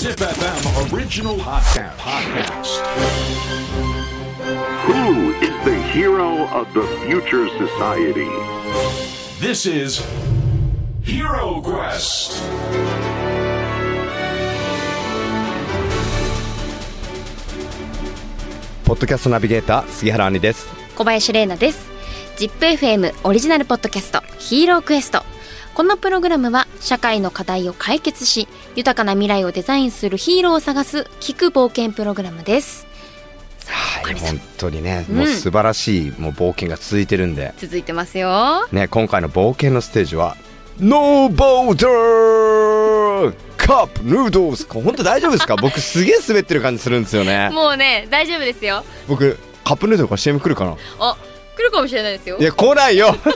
Zip FM original podcast. podcast. Who is the hero of the future society? This is Hero Quest. ポッドキャストナビゲーター杉原杏里です小林玲奈です ZIPFM オリジナルポッドキャストヒーロークエストこのプログラムは社会の課題を解決し豊かな未来をデザインするヒーローを探す聞く冒険プログラムです。はい本当にね、うん。もう素晴らしいもう冒険が続いてるんで。続いてますよ。ね今回の冒険のステージはノーボーダーカップヌードルズ本当大丈夫ですか？僕すげえ滑ってる感じするんですよね。もうね大丈夫ですよ。僕カップヌードルから CM 来るかな？あ来るかもしれないですよ。いや来ないよ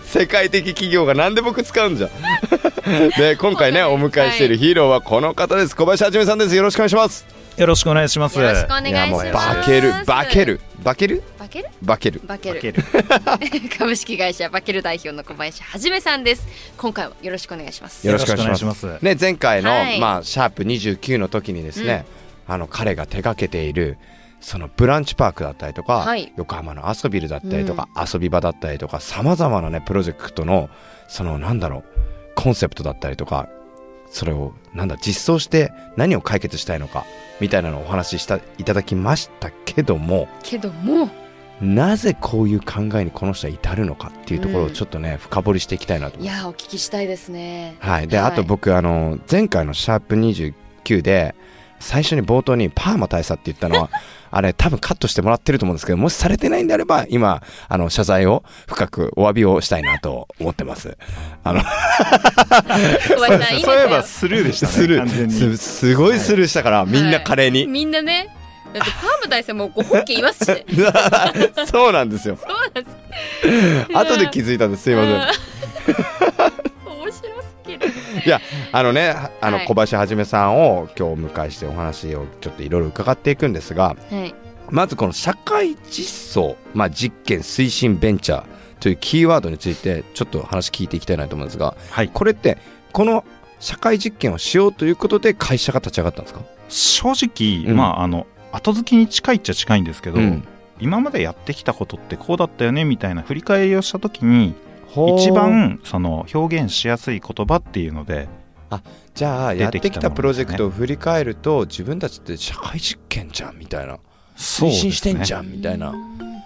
世界的企業がなんで僕使うんじゃん。で今回ねお迎えしているヒーローはこの方です。小林はじめさんです。よろしくお願いします。よろしくお願いします。よろしくお願いしやもうますバケるバケるバケるバケるバケるバケるける。株式会社バケル代表の小林はじめさんです。今回もよろしくお願いします。よろしくお願いします。ね、前回の、はい。まあ、シャープ29の時にですね、あの彼が手掛けているそのブランチパークだったりとか、はい。横浜のアソビルだったりとか、遊び場だったりとかさまざまなねプロジェクトのそのなんだろうコンセプトだったりとかそれをなんだ実装して何を解決したいのかみたいなのをお話ししたいただきましたけどもけどもなぜこういう考えにこの人は至るのかっていうところをちょっとね、深掘りしていきたいなといやお聞きしたいですね。はい、で、はい。あと僕あの前回の「シャープ #29」で最初に冒頭に「パーマ大佐」って言ったのは あれ多分カットしてもらってると思うんですけどもしされてないんであれば今あの謝罪を深くお詫びをしたいなと思ってます。あの そういえばよスルーでしたね。スルー。に。すすごいスルーしたから、みんな華麗に、みんなね。だってパーム大佐もご本家いますし。ね そうなんですよ。そうなんです。後で気づいたんです。すいませんいやあのねあのはい。小林はじめさんを今日お迎えしてお話をちょっといろいろ伺っていくんですがはい。まずこの社会実装、まあ、実験推進ベンチャーというキーワードについてちょっと話聞いていきたいなと思うんですがはい。これってこの社会実験をしようということで会社が立ち上がったんですか？正直、うん。まああの後付けに近いっちゃ近いんですけど、うん。今までやってきたことってこうだったよねみたいな振り返りをした時に一番その表現しやすい言葉っていうので、じゃあやってきたプロジェクトを振り返ると自分たちって社会実験じゃんみたいな。推進してんじゃんみたいな。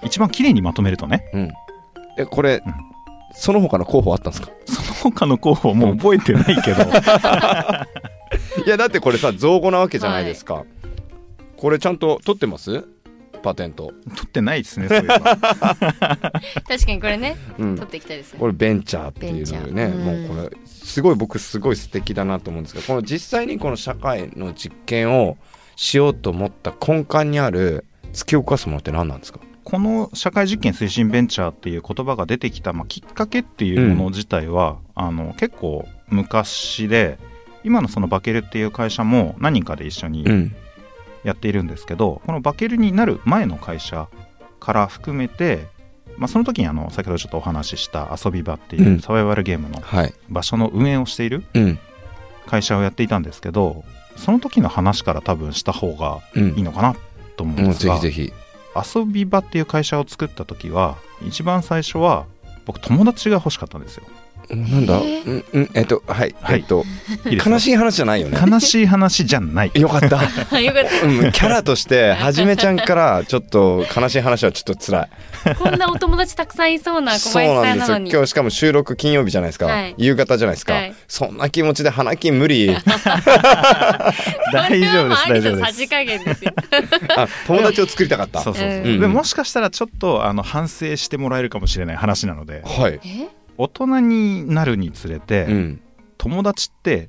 一番綺麗にまとめるとね、うん。えこれ、うん。その他の候補あったんですか？その他の候補もう覚えてないけど、いやだってこれさ造語なわけじゃないですか、これちゃんと取ってます？パテント、取ってないですね、そういえば。確かにこれねうん。取、っていきたいですね。これベンチャーっていうね、うんもうこれすごい僕すごい素敵だなと思うんですけどこの実際にこの社会の実験をしようと思った根幹にある突き動かすものって何なんですか？この社会実験推進ベンチャーっていう言葉が出てきた、まあ、きっかけっていうもの自体は、あの結構昔で今のそのバケルっていう会社も何人かで一緒にんやっているんですけど、このバケルになる前の会社から含めて、まあ、その時にあの先ほどちょっとお話しした遊び場っていううん。サバイバルゲームのはい。場所の運営をしているうん。会社をやっていたんですけどその時の話から多分した方がうん。いいのかなと思うんですが、ぜひぜひ。遊び場っていう会社を作った時は一番最初は僕友達が欲しかったんですよ。なんだ、えうんうんえっとはい、はい。えっといい悲しい話じゃないよね。悲しい話じゃない。よかった。よかっうん、キャラとしてはじめちゃんからちょっと悲しい話はちょっと辛い。たこんなお友達たくさんいそうな小そう林なんですよさんなのに今日しかも収録金曜日じゃないですか、はい。夕方じゃないですか、はい。そんな気持ちで花金無理。大丈夫です大丈夫です。さじ。加減です友達を作りたかった。そうそうそう。うん。でもしかしたらちょっとあの反省してもらえるかもしれない話なので、はい、え？大人になるにつれて、うん、友達って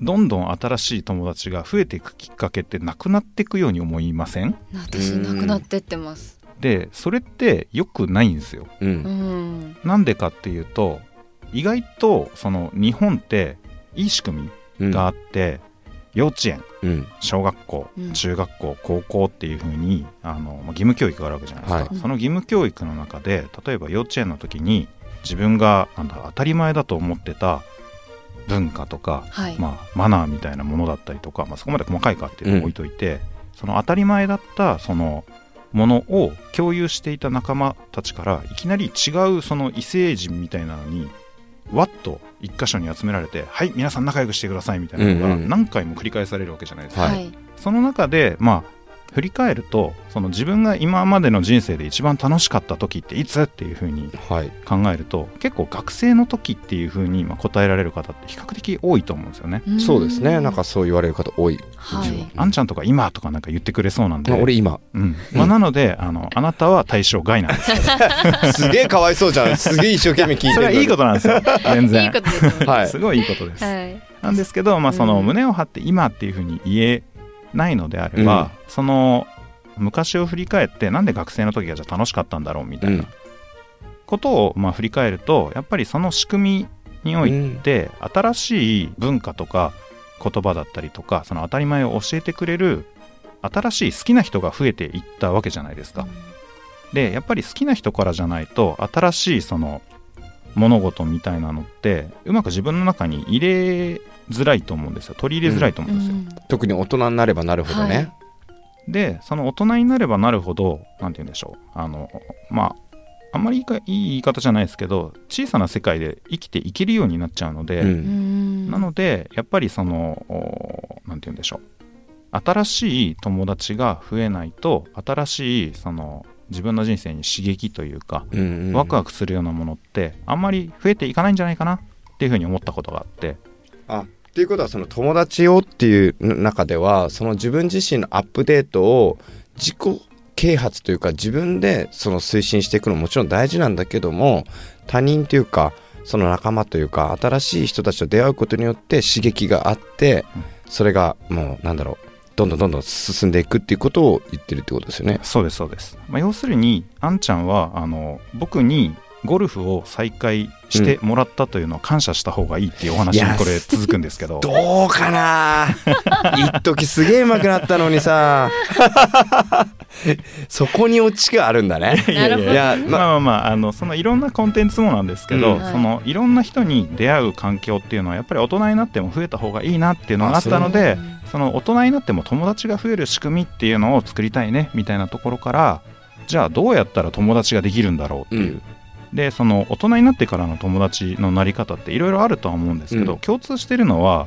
どんどん新しい友達が増えていくきっかけってなくなっていくように思いません？私なくなってってます。でそれって良くないんですよ。う、うん。んなんでかっていうと意外とその日本っていい仕組うん。みがあって、幼稚園うん。小学校、うん。中学校高校っていう風にあのまあ義務教育があるわけじゃないですか、はい。その義務教育の中で例えば幼稚園の時に自分がなんだ当たり前だと思ってた文化とか、はい。まあ、マナーみたいなものだったりとか、まあ、そこまで細かいかっていうのを置いといて、その当たり前だったそのものを共有していた仲間たちからいきなり違うその異星人みたいなのにわっと一箇所に集められてはい皆さん仲良くしてくださいみたいなのがうんうん。何回も繰り返されるわけじゃないですか、はい。その中でまあ振り返るとその自分が今までの人生で一番楽しかった時っていつっていうふうにはい。考えると結構学生の時っていうふうにまあ答えられる方って比較的多いと思うんですよね。ん。そうですね。なんかそう言われる方多い、はい。あんちゃんとか今とかなんか言ってくれそうなんで、まあ俺今。うん。まあ、なのであのあなたは対象外なんです。よ すげえかわいそうじゃん。すげえ一生懸命聞いてるそれはいいことなんですよ。全いい然ことですはい。すごいいいことです、はい。なんですけど、まあ、そのうん。胸を張って今っていうふうに言えないのであれば、その昔を振り返ってなんで学生の時がじゃあ楽しかったんだろうみたいなことをまあ振り返るとやっぱりその仕組みにおいて新しい文化とか言葉だったりとかその当たり前を教えてくれる新しい好きな人が増えていったわけじゃないですか。でやっぱり好きな人からじゃないと新しいその物事みたいなのってうまく自分の中に入れづらいと思うんですよ。取り入れづらいと思うんですよ。特に大人になればなるほどね、でその大人になればなるほど何て言うんでしょう。あのまああんまりいいかいい言い方じゃないですけど小さな世界で生きていけるようになっちゃうので、うん。うん。なのでやっぱりその何て言うんでしょう。新しい友達が増えないと新しいその自分の人生に刺激というかうんうん。ワクワクするようなものってあんまり増えていかないんじゃないかなっていうふうに思ったことがあって。あていうことはその友達をっていう中ではその自分自身のアップデートを自己啓発というか自分でその推進していくのももちろん大事なんだけども他人というかその仲間というか新しい人たちと出会うことによって刺激があってそれがもうなんだろうどんどんどんどん進んでいくっていうことを言ってるってことですよね。そうですそうです、まあ、要するにあんちゃんはあの僕にゴルフを再開してもらったというのは感謝した方がいいっていうお話いやにこれ続くんですけど。どうかな？一時すげえ上手くなったのにさ。そこにオチがあるんだね。なるほどいや。ねまあまあまああのそのいろんなコンテンツもなんですけど、うんそのいろんな人に出会う環境っていうのはやっぱり大人になっても増えた方がいいなっていうのがあったのでその大人になっても友達が増える仕組みっていうのを作りたいねみたいなところからじゃあどうやったら友達ができるんだろうっていう、でその大人になってからの友達のなり方っていろいろあるとは思うんですけど、うん。共通してるのは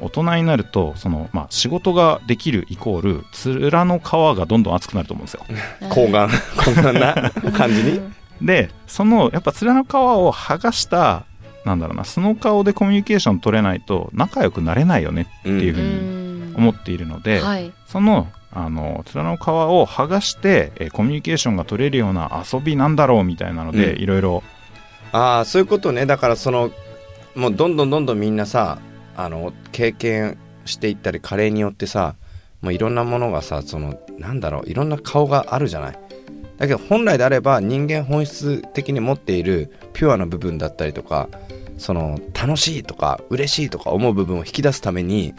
大人になるとその、まあ、仕事ができるイコール面の皮がどんどん厚くなると思うんですよ。睾丸こんな感じに？でそのやっぱ面の皮を剥がしたなんだろうな素の顔でコミュニケーション取れないと仲良くなれないよねっていうふうに思っているので、はい。そのあの面の皮を剥がしてえーコミュニケーションが取れるような遊びなんだろうみたいなので、うん。いろいろああそういうことね。だからそのもうどんどんどんどんみんなさあの経験していったり加齢によってさもういろんなものがさそのなんだろういろんな顔があるじゃない。だけど本来であれば人間本質的に持っているピュアな部分だったりとかその楽しいとか嬉しいとか思う部分を引き出すために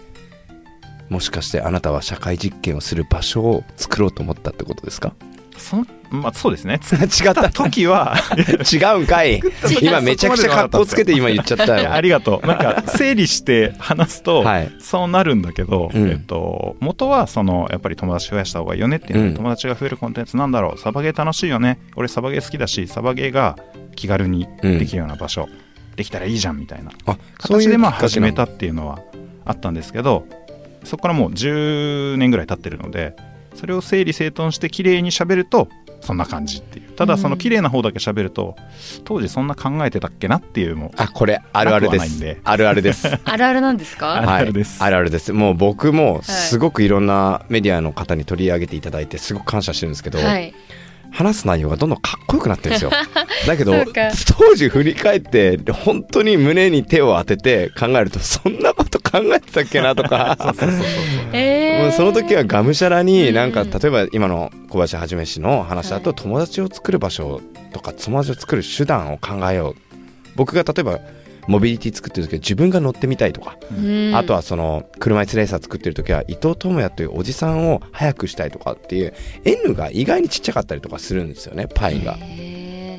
もしかしてあなたは社会実験をする場所を作ろうと思ったってことですか？その、まあ、そうですね。違った。時は。違うんかい。今めちゃくちゃ格好つけて今言っちゃったよ。ありがとう。なんか整理して話すと、はい。そうなるんだけど、うん。えっと、元はそのやっぱり友達増やした方がいいよねっていうの、うん。友達が増えるコンテンツなんだろう。サバゲー楽しいよね。俺サバゲー好きだしサバゲーが気軽にできるような場所、できたらいいじゃんみたいなあそういう形でまあ始めたっていうのはあったんですけどそこからもう10年ぐらい経ってるのでそれを整理整頓して綺麗に喋るとそんな感じっていう。ただその綺麗な方だけ喋ると当時そんな考えてたっけなっていうもあこれ あるあるです。あるあるです。あるあるなんですか？あるあるです。はい、あるあるです。もう僕もすごくいろんなメディアの方に取り上げていただいてすごく感謝してるんですけど、はい。話す内容がどんどんかっこよくなってるんですよ。だけど当時振り返って本当に胸に手を当てて考えるとそんなこと考えてたっけなとか。その時はがむしゃらになんかうん例えば今の小林はじめ氏の話だとはい。友達を作る場所とか友達を作る手段を考えよう。僕が例えばモビリティ作ってる時は自分が乗ってみたいとか。うん。あとはその車椅子レーサー作ってる時は伊藤智也というおじさんを速くしたいとかっていう N が意外にちっちゃかったりとかするんですよねパイが。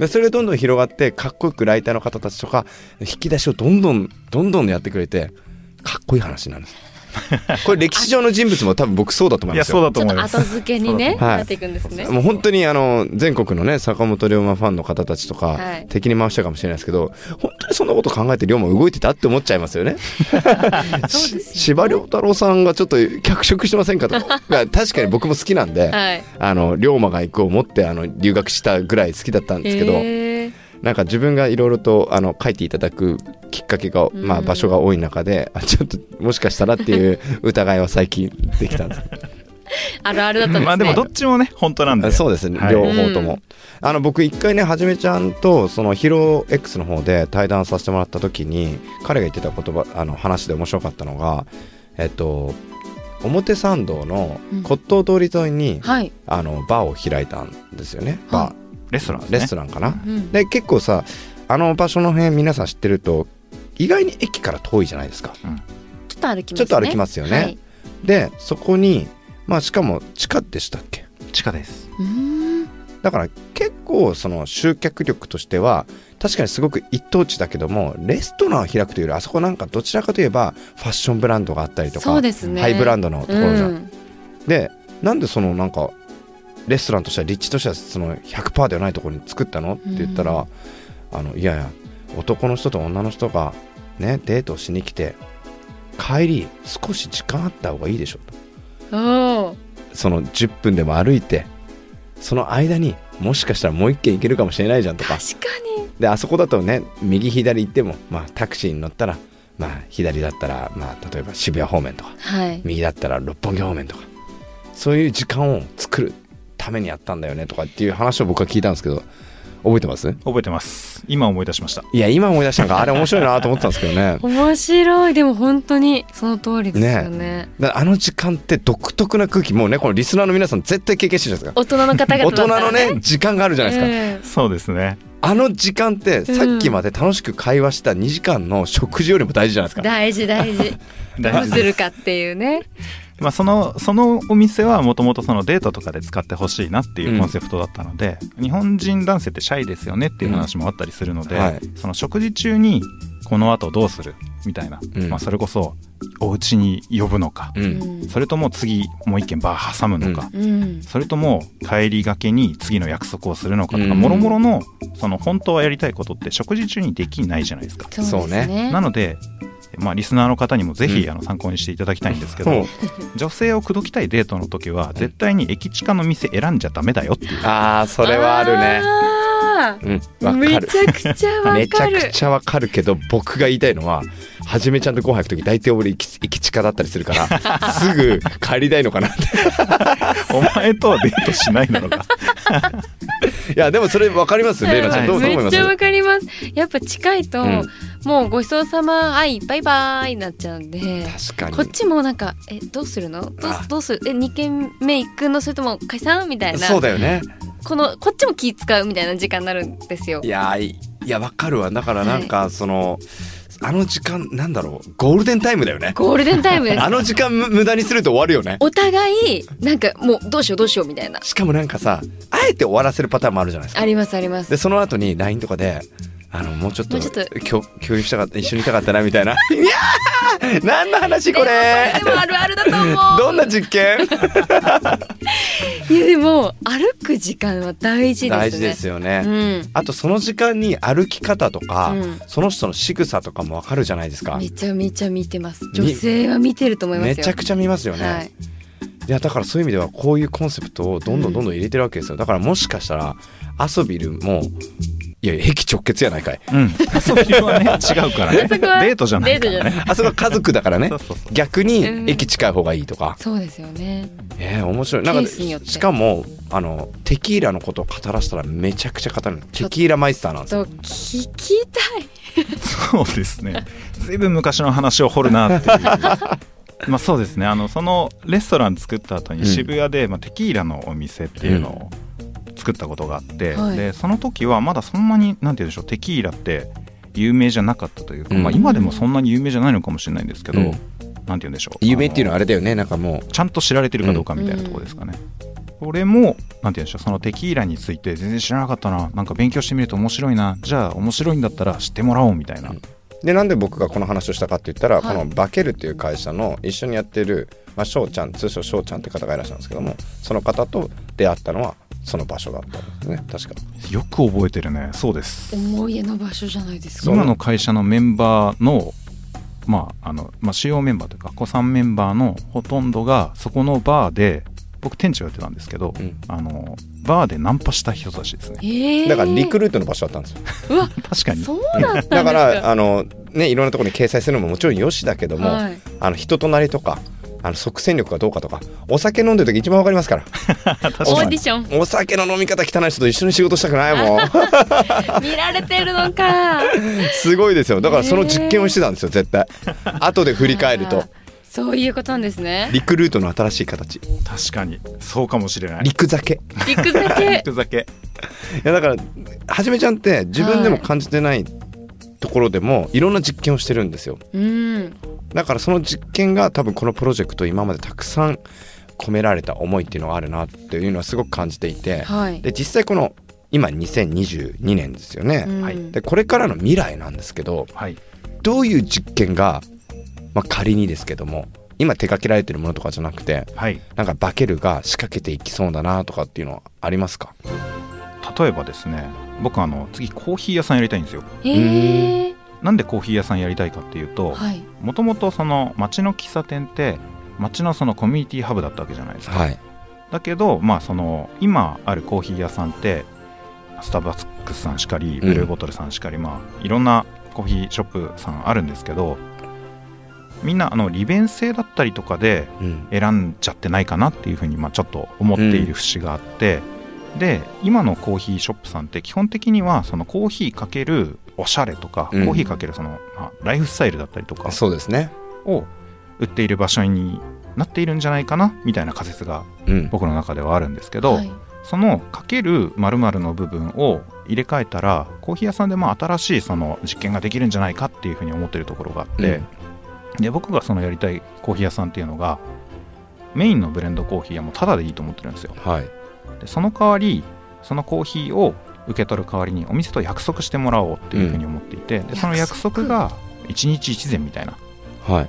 それがどんどん広がってかっこよくライターの方たちとか引き出しをどんどんどんどんやってくれてかっこいい話になるんです。これ歴史上の人物も多分僕そうだと思いますよ。そうだと思いまちょっと後す付けにね、はい。なっていくんですね。もう本当にあの全国のね坂本龍馬ファンの方たちとか、はい。敵に回したかもしれないですけど本当にそんなこと考えて龍馬動いてたって思っちゃいますよね。そうですよね。司馬遼太郎さんがちょっと脚色してませんかとか。確かに僕も好きなんで、はい。あの龍馬が行くを持ってあの留学したぐらい好きだったんですけど、なんか自分がいろいろとあの書いていただくきっかけが、まあ、うん場所が多い中であちょっともしかしたらっていう疑いは最近できたんです。あるあるだったんですね。まあでもどっちもね本当なんで。そうですね、はい。両方とも、あの僕一回ねはじめちゃんとそのヒロ X の方で対談させてもらった時に彼が言ってた言葉あの話で面白かったのがえっと表参道の骨董通り沿いに、はい。あのバーを開いたんですよね、バはレストランですーね。レストランかな、うん。で結構さあの場所の辺皆さん知ってると意外に駅から遠いじゃないですか。ちょっと歩きますね。ちょっと歩きますよね。はい。でそこにまあしかも地下でしたっけ？地下です。だから結構その集客力としては確かにすごく一等地だけどもレストランを開くというよりあそこなんかどちらかといえばファッションブランドがあったりとかそうですね。ハイブランドのところじゃん、うん。でなんでそのなんかレストランとしては立地としてはその100%ではないところに作ったの？って言ったら、うん。あのいやいや男の人と女の人がねデートをしに来て帰り少し時間あった方がいいでしょと。その10分でも歩いてその間にもしかしたらもう一軒行けるかもしれないじゃんとか。確かに。であそこだとね右左行っても、まあ、タクシーに乗ったら、まあ、左だったら、まあ、例えば渋谷方面とかはい。右だったら六本木方面とか。そういう時間を作るためにやったんだよねとかっていう話を僕は聞いたんですけど覚えてます？覚えてます。今思い出しました。いや今思い出したのがあれ面白いなと思ってたんですけどね。面白い。でも本当にその通りですよね。だからあの時間って独特な空気もうねこのリスナーの皆さん絶対経験してるじゃないですか。大人の方々大人のね時間があるじゃないですか、え。そうですねあの時間ってさっきまで楽しく会話した2時間の食事よりも大事じゃないですか、え大事大事。どう 大事です。するかっていうね。まあ、そのそのお店はもともとそのデートとかで使ってほしいなっていうコンセプトだったので、日本人男性ってシャイですよねっていう話もあったりするので、うん。はい。その食事中にこの後どうする？みたいな、うん。まあ、それこそお家に呼ぶのか、うん。うんそれとも次もう一軒バー挟むのか、うん。それとも帰りがけに次の約束をするのかとかうん。もろもろのその本当はやりたいことって食事中にできないじゃないですか。そうですね。なので、まあ、リスナーの方にもぜひうん。あの参考にしていただきたいんですけど、女性を口説きたいデートの時は絶対に駅近の店選んじゃダメだよっていう。ああそれはあるねあうんめちゃくちゃわめちゃかる。くちゃわかるけど僕が言いたいのははじめちゃんとご飯行く時大体俺行き行き近だったりするから すぐ帰りたいのかなって。お前とはデートしないだろうが いやでもそれわかります？レイナちゃんどうどう思います？めっちゃわかります。やっぱ近いと、うん。もうごちそうさま、はい、バイバイになっちゃうんで。確かに。こっちもなんか、え、どうするの？どうどうする？え、2軒目行くの？それとも解散？みたいな。そうだよねこの、こっちも気使うみたいな時間になるんですよい。やいいやわかるわだからなんかその、あの時間なんだろうゴールデンタイムだよねゴールデンタイム。あの時間む無駄にすると終わるよねお互い、なんかもうどうしようどうしようみたいな。しかもなんかさあえて終わらせるパターンもあるじゃないですかありますありますで。その後に LINE とかであのもうちょっと共共有したかった一緒にいたかったなみたいないやー何の話これ？でもあるあるだと思う。どんな実験？いやでも歩く時間は大事ですね。大事ですよね、うん。あとその時間に歩き方とか、うんその人の仕草とかもわかるじゃないですかめちゃめちゃ見てます。女性は見てると思いますよ。めちゃくちゃ見ますよね、はい。いやだからそういう意味ではこういうコンセプトをどんどんどんどん入れてるわけですよだからもしかしたら遊びるもいや駅直結やないかい。うん。それはね。違うからね。そこはデートじゃないからね。あそこは家族だからね。そうそうそう。逆に駅近い方がいいとか、そうですよね。えー、面白い。なんかしかもあのテキーラのことを語らせたらめちゃくちゃ語る。テキーラマイスターなんですよ。と聞きたい。そうですね。ずいぶん昔の話を掘るなっていう。まあそうですね。あのそのレストラン作った後に渋谷で、まあ、テキーラのお店っていうのを作ったことがあって、はい。でその時はまだそんなになんて言うんでしょうテキーラって有名じゃなかったというか、うん。まあ、今でもそんなに有名じゃないのかもしれないんですけど、うん。なんて言うんでしょう有名っていうのははあれだよねなんかもちゃんと知られてるかどうかみたいなところですかね、それもなんて言うんでしょうそのテキーラについて全然知らなかったな。なんか勉強してみると面白いな。じゃあ面白いんだったら知ってもらおうみたいな、でなんで僕がこの話をしたかって言ったら、はい。このバケルっていう会社の一緒にやってるまあ翔ちゃん通称翔ちゃんって方がいらっしゃるんですけどもその方と出会ったのはその場所だったんですね。確か。よく覚えてるね。そうです。思い出の場所じゃないですか。今の会社のメンバーのまああの、まあ、主要メンバーというか子さんメンバーのほとんどがそこのバーで僕店長やってたんですけど、うん。あのバーでナンパした人たちですね。え。ーだからリクルートの場所だったんですよ。うわ。確かに。そうだったんですかだからあのねいろんなところに掲載するのももちろんよしだけども、はい。あの人となりとかあの即戦力がどうかとかお酒飲んでる時一番わかりますから。オーディション。お酒の飲み方汚い人と一緒に仕事したくないもん。見られてるのか。すごいですよ。だからその実験をしてたんですよ絶対。後で振り返ると。そういうことなんですね。リクルートの新しい形。確かに。そうかもしれない。陸酒。陸酒。肉酒。いやだからはじめちゃんって自分でも感じてないところでもいろんな実験をしてるんですよ。うん。だからその実験が多分このプロジェクト今までたくさん込められた思いっていうのがあるなっていうのはすごく感じていて。はい。で実際この今2022年ですよね、うん。はい。でこれからの未来なんですけどはい。どういう実験が、まあ、仮にですけども今手掛けられてるものとかじゃなくてはい。なんかバケルが仕掛けていきそうだなとかっていうのはありますか？例えばですね僕あの次コーヒー屋さんやりたいんですよ。えー。なんでコーヒー屋さんやりたいかっていうとはい。もともとその街の喫茶店って街のそのコミュニティハブだったわけじゃないですか、はい。だけどまあその今あるコーヒー屋さんってスターバックスさんしかりブルーボトルさんしかり、まあいろんなコーヒーショップさんあるんですけどみんなあの利便性だったりとかでうん。選んじゃってないかなっていうふうにまあちょっと思っている節があって、で今のコーヒーショップさんって基本的にはそのコーヒーかけるおしゃれとか、うん。コーヒーかけるその、まあ、ライフスタイルだったりとかそうですね。を売っている場所になっているんじゃないかなみたいな仮説がうん。僕の中ではあるんですけど、はい。そのかける〇〇の部分を入れ替えたらコーヒー屋さんでも新しいその実験ができるんじゃないかっていうふうに思ってるところがあって、で僕がそのやりたいコーヒー屋さんっていうのがメインのブレンドコーヒーはもうタダでいいと思ってるんですよ。はいでその代わりそのコーヒーを受け取る代わりにお店と約束してもらおうっていうふうに思っていて、でその約束が1日1膳みたいなはい。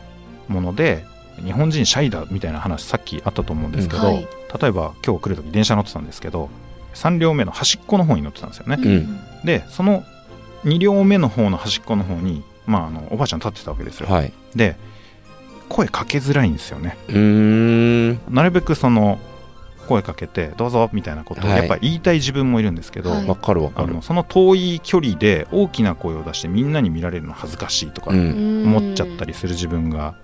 もので日本人シャイだみたいな話さっきあったと思うんですけど、うんはい。例えば今日来る時電車乗ってたんですけど3両目の端っこの方に乗ってたんですよね、ん。でその2両目の方の端っこの方に、まあ、あのおばあちゃん立ってたわけですよ、はい。で声かけづらいんですよね。なるべくその声かけてどうぞみたいなことをはい。やっぱ言いたい自分もいるんですけど、はい。わかるわかる。あのその遠い距離で大きな声を出してみんなに見られるの恥ずかしいとかうん。思っちゃったりする自分が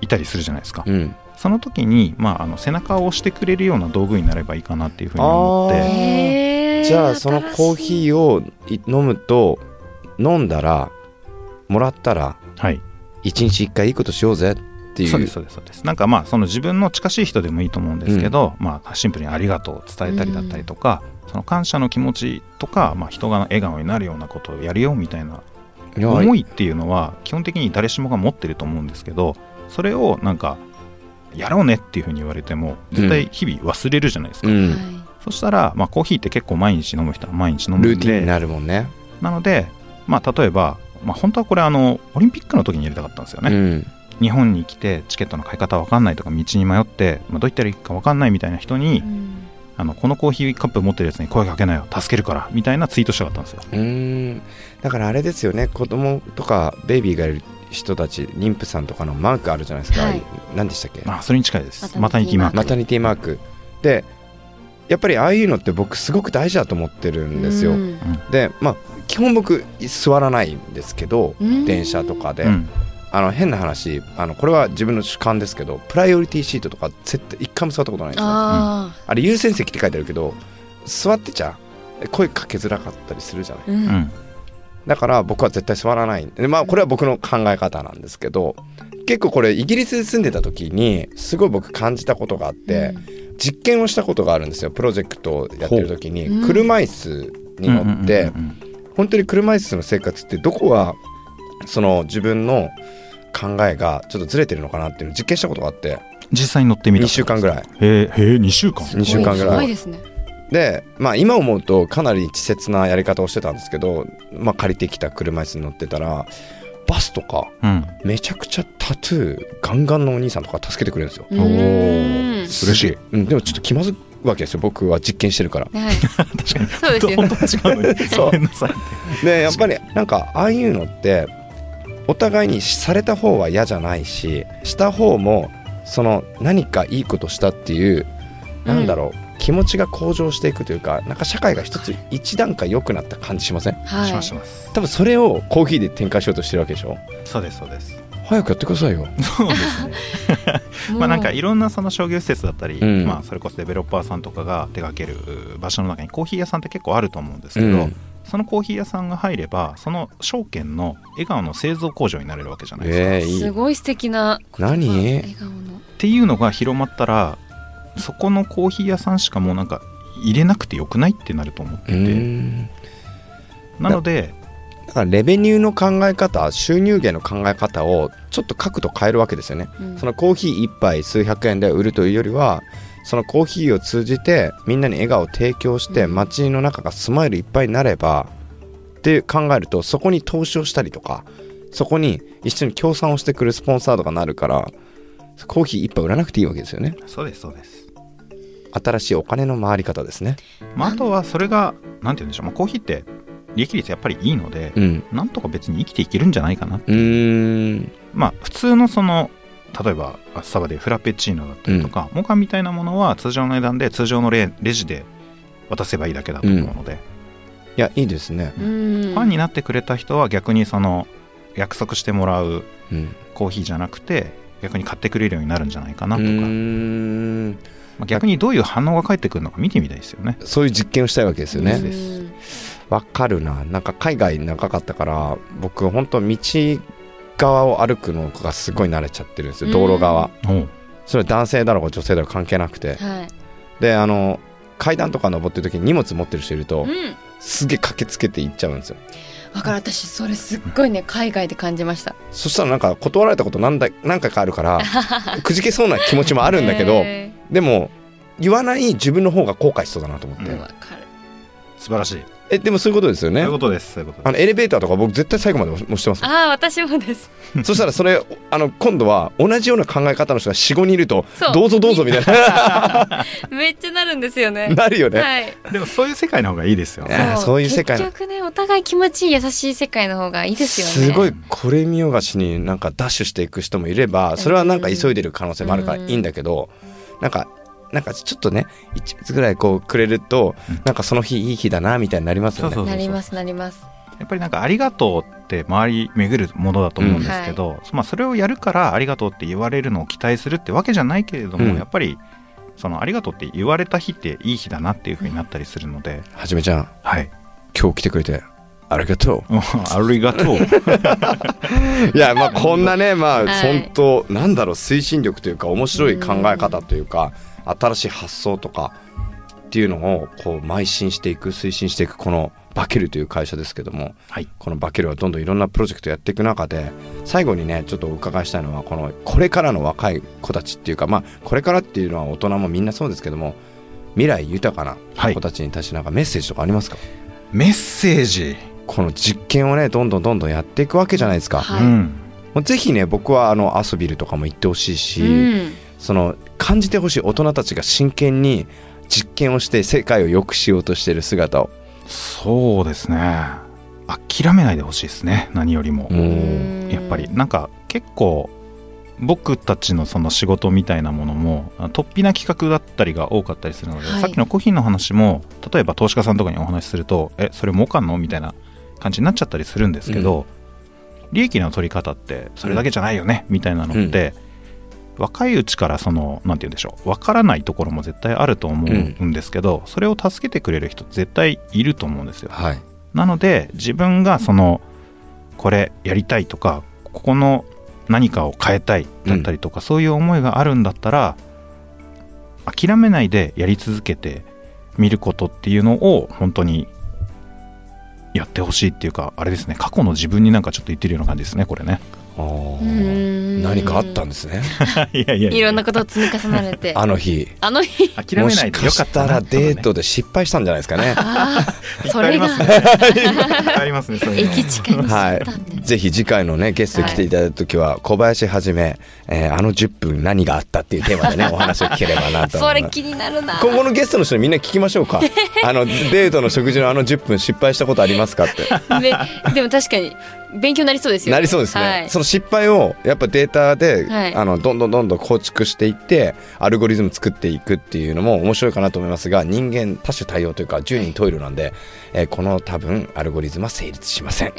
いたりするじゃないですか、うん。その時に、まあ、あの背中を押してくれるような道具になればいいかなっていうふうに思って。じゃあそのコーヒーをい飲むと飲んだらもらったらはい。一日一回いいことしようぜ。っていう。そうですそうですそうです。なんかまあその自分の近しい人でもいいと思うんですけど、まあシンプルにありがとうを伝えたりだったりとか、その感謝の気持ちとか、まあ、人が笑顔になるようなことをやるよみたいな思いっていうのは基本的に誰しもが持ってると思うんですけどそれをなんかやろうねっていうふうに言われても絶対日々忘れるじゃないですか、うん。はそしたら、まあ、コーヒーって結構毎日飲む人は毎日飲むルーティンになるもんね。なので、まあ、例えば、まあ、本当はこれあのオリンピックの時にやりたかったんですよね、うん日本に来てチケットの買い方わかんないとか道に迷って、まあ、どういったらいいかわかんないみたいな人に、いうん。あのこのコーヒーカップ持ってるやつに声かけなよ助けるからみたいなツイートしたかったんですよ。うーん。だからあれですよね子供とかベイビーがいる人たち妊婦さんとかのマークあるじゃないですか、はい。何でしたっけ？まあそれに近いです。ママタニティマーク。マタニティマーク。でやっぱりああいうのって僕すごく大事だと思ってるんですよ、うん。でまあ基本僕座らないんですけどうん。電車とかで、うんあの変な話あのこれは自分の主観ですけどプライオリティシートとか絶対一回も座ったことないんですよ。ああれ優先席って書いてあるけど座ってちゃ声かけづらかったりするじゃない。ーうん。うん。だから僕は絶対座らない。でまあこれは僕の考え方なんですけど結構これイギリスで住んでた時にすごい僕感じたことがあって、実験をしたことがあるんですよ。プロジェクトをやってる時に。車椅子に乗ってうんうんうん。本当に車椅子の生活ってどこがその自分の考えがちょっとずれてるのかなっていうのを実験したことがあって。実際に乗ってみた2週間ぐらい。へえへえ2週間。2週間ぐすらいごいですねでまあ今思うとかなり稚拙なやり方をしてたんですけど、まあ、借りてきた車椅子に乗ってたらバスとかうん。めちゃくちゃタトゥーガンガンのお兄さんとか助けてくれるんですよ。うーん。嬉しい。うん、でもちょっと気まずいわけですよ僕は実験してるから。はい。確かに。そうですよね。そう。でやっぱりなんかああいうのってお互いにされた方は嫌じゃないしした方もその何かいいことしたっていうなんだろう、気持ちが向上していくというかなんか社会が一つ一段階良くなった感じしません？はい。しますします。多分それをコーヒーで展開しようとしてるわけでしょ？そうですそうです。早くやってくださいよ。そうですね。まあなんかいろんなその商業施設だったり、うん。まあそれこそデベロッパーさんとかが手掛ける場所の中にコーヒー屋さんって結構あると思うんですけど、うんそのコーヒー屋さんが入ればその証券の笑顔の製造工場になれるわけじゃないですか。えー、いい。すごい素敵な何？笑顔の。っていうのが広まったらそこのコーヒー屋さんしかもうなんか入れなくてよくないってなると思ってて、ん。なのでだからレベニューの考え方収入源の考え方をちょっと角度変えるわけですよね。うん。そのコーヒー1杯数百円で売るというよりはそのコーヒーを通じてみんなに笑顔を提供してうん。街の中がスマイルいっぱいになればって考えるとそこに投資をしたりとかそこに一緒に協賛をしてくるスポンサーとかなるからコーヒー1杯売らなくていいわけですよね。そうですそうです、新しいお金の回り方ですね。まあ、あとはそれがなんて言うんでしょう、まあ、コーヒーって利益率やっぱりいいので、うん。なんとか別に生きていけるんじゃないかなうーん。まあ普通のその例えばスタバでフラペチーノだったりとか、モカみたいなものは通常の値段で通常のレレジで渡せばいいだけだと思うので、いやいいですね。うん。ファンになってくれた人は逆にその約束してもらううん。コーヒーじゃなくて逆に買ってくれるようになるんじゃないかなとか、うーん。まあ、逆にどういう反応が返ってくるのか見てみたいですよね。そういう実験をしたいわけですよね。わかるな。なんか海外長かったから僕本当道側を歩くのがすごい慣れちゃってるんですよ。道路側。おう。それは男性だろうが女性だろうが関係なくて。はい。であの階段とか登ってる時に荷物持ってる人いるとうん。すげえ駆けつけて行っちゃうんですよ。わかる。私それすっごいね海外で感じました。そしたらなんか断られたこと何だ何回かあるから くじけそうな気持ちもあるんだけどへでも言わない自分の方が後悔しそうだなと思って、ーわかる素晴らしい、えでもそういうことですよね。そういうことです。そういうことです。あのエレベーターとか僕絶対最後まで押してます。もんああ私もです。そしたらそれあの今度は同じような考え方の人が45人いるとそう。どうぞどうぞみたい めっちゃなるんですよね。ななるよね、はい。でもそういう世界の方がいいですよね。そう。いう世界の。結局ねお互い気持ちいい優しい世界の方がいいですよね。すごいこれ見よがしになんかダッシュしていく人もいればそれはなんか急いでる可能性もあるからいいんだけどなんかなんかちょっとね1日ぐらいこうくれるとうん。なんかその日いい日だなみたいになりますよね。そうそうなりますなります。やっぱりなんかありがとうって周り巡るものだと思うんですけど、まあそれをやるからありがとうって言われるのを期待するってわけじゃないけれども、うん。やっぱりそのありがとうって言われた日っていい日だなっていう風になったりするので、はじめちゃん。はい。今日来てくれてありがと ありがとう。う。いやまあこんなねまあはい。本当なんだろう推進力というか面白い考え方というか新しい発想とかっていうのをこう邁進していく推進していくこのバケルという会社ですけどもはい。このバケルはどんどんいろんなプロジェクトやっていく中で最後にねちょっとお伺いしたいのはこのこれからの若い子たちっていうかまあこれからっていうのは大人もみんなそうですけども未来豊かなはい子たちに対してなんかメッセージとかありますか、メッセージ？この実験をねどんどんどんどんやっていくわけじゃないですか、はいうん。もうぜひね僕はあのアソビルとかも行ってほしいし、うんその感じてほしい大人たちが真剣に実験をして世界を良くしようとしている姿をそうですね。諦めないでほしいですね。何よりも。やっぱりなんか結構僕たちのその仕事みたいなものもあ突飛な企画だったりが多かったりするので、はいさっきのコーヒーの話も例えば投資家さんとかにお話しするとえそれ儲かんのみたいな感じになっちゃったりするんですけど、利益の取り方ってそれだけじゃないよね、みたいなのって、若いうちからそのなんて言うんでしょう。分からないところも絶対あると思うんですけど、それを助けてくれる人絶対いると思うんですよ。はい。なので自分がそのこれやりたいとかここの何かを変えたいだったりとか、そういう思いがあるんだったら諦めないでやり続けてみることっていうのを本当にやってほしいっていうかあれですね。過去の自分になんかちょっと言ってるような感じですねこれね何かあったんですね。いやいやいろんなことを積み重なれて。あの日。あの日。諦めないでよかったなもしかしたらデートで失敗したんじゃないですかね。それが。ありますね。駅近にはったんで、い、ぜひ次回のねゲストに来ていただいた時は、小林はじめ、えーあの10分何があったっていうテーマでね お話を聞ければなと思います。それ気になるな。今後のゲストの人にみんな聞きましょうか。あのデートの食事のあの10分失敗したことありますかって。ででも確かに勉強になりそうですよなりそうですね、はい。その失敗をやっぱデータで、はい。あのどんどんどんどん構築していってアルゴリズム作っていくっていうのも面白いかなと思いますが人間多種多様というか10人トイレなんで、えーこの多分アルゴリズムは成立しません。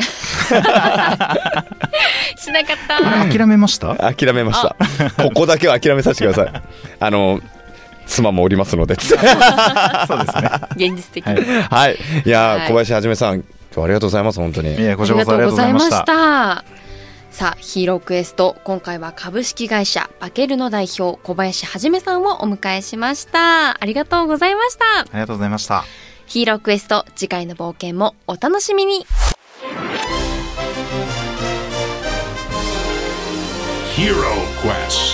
しなかった。諦めました？諦めました。ここだけは諦めさせてください。あの妻もおりますので。そうですね。現実的に、はい。はい。いやー、はい。小林はじめさん今日はありがとうございます本当に。いやこありがちらこそありがとうございましたさあヒーロークエスト今回は株式会社バケルの代表小林はじめさんをお迎えしました。ありがとうございました。ありがとうございました。ヒーロークエスト次回の冒険もお楽しみに。Hero Quest.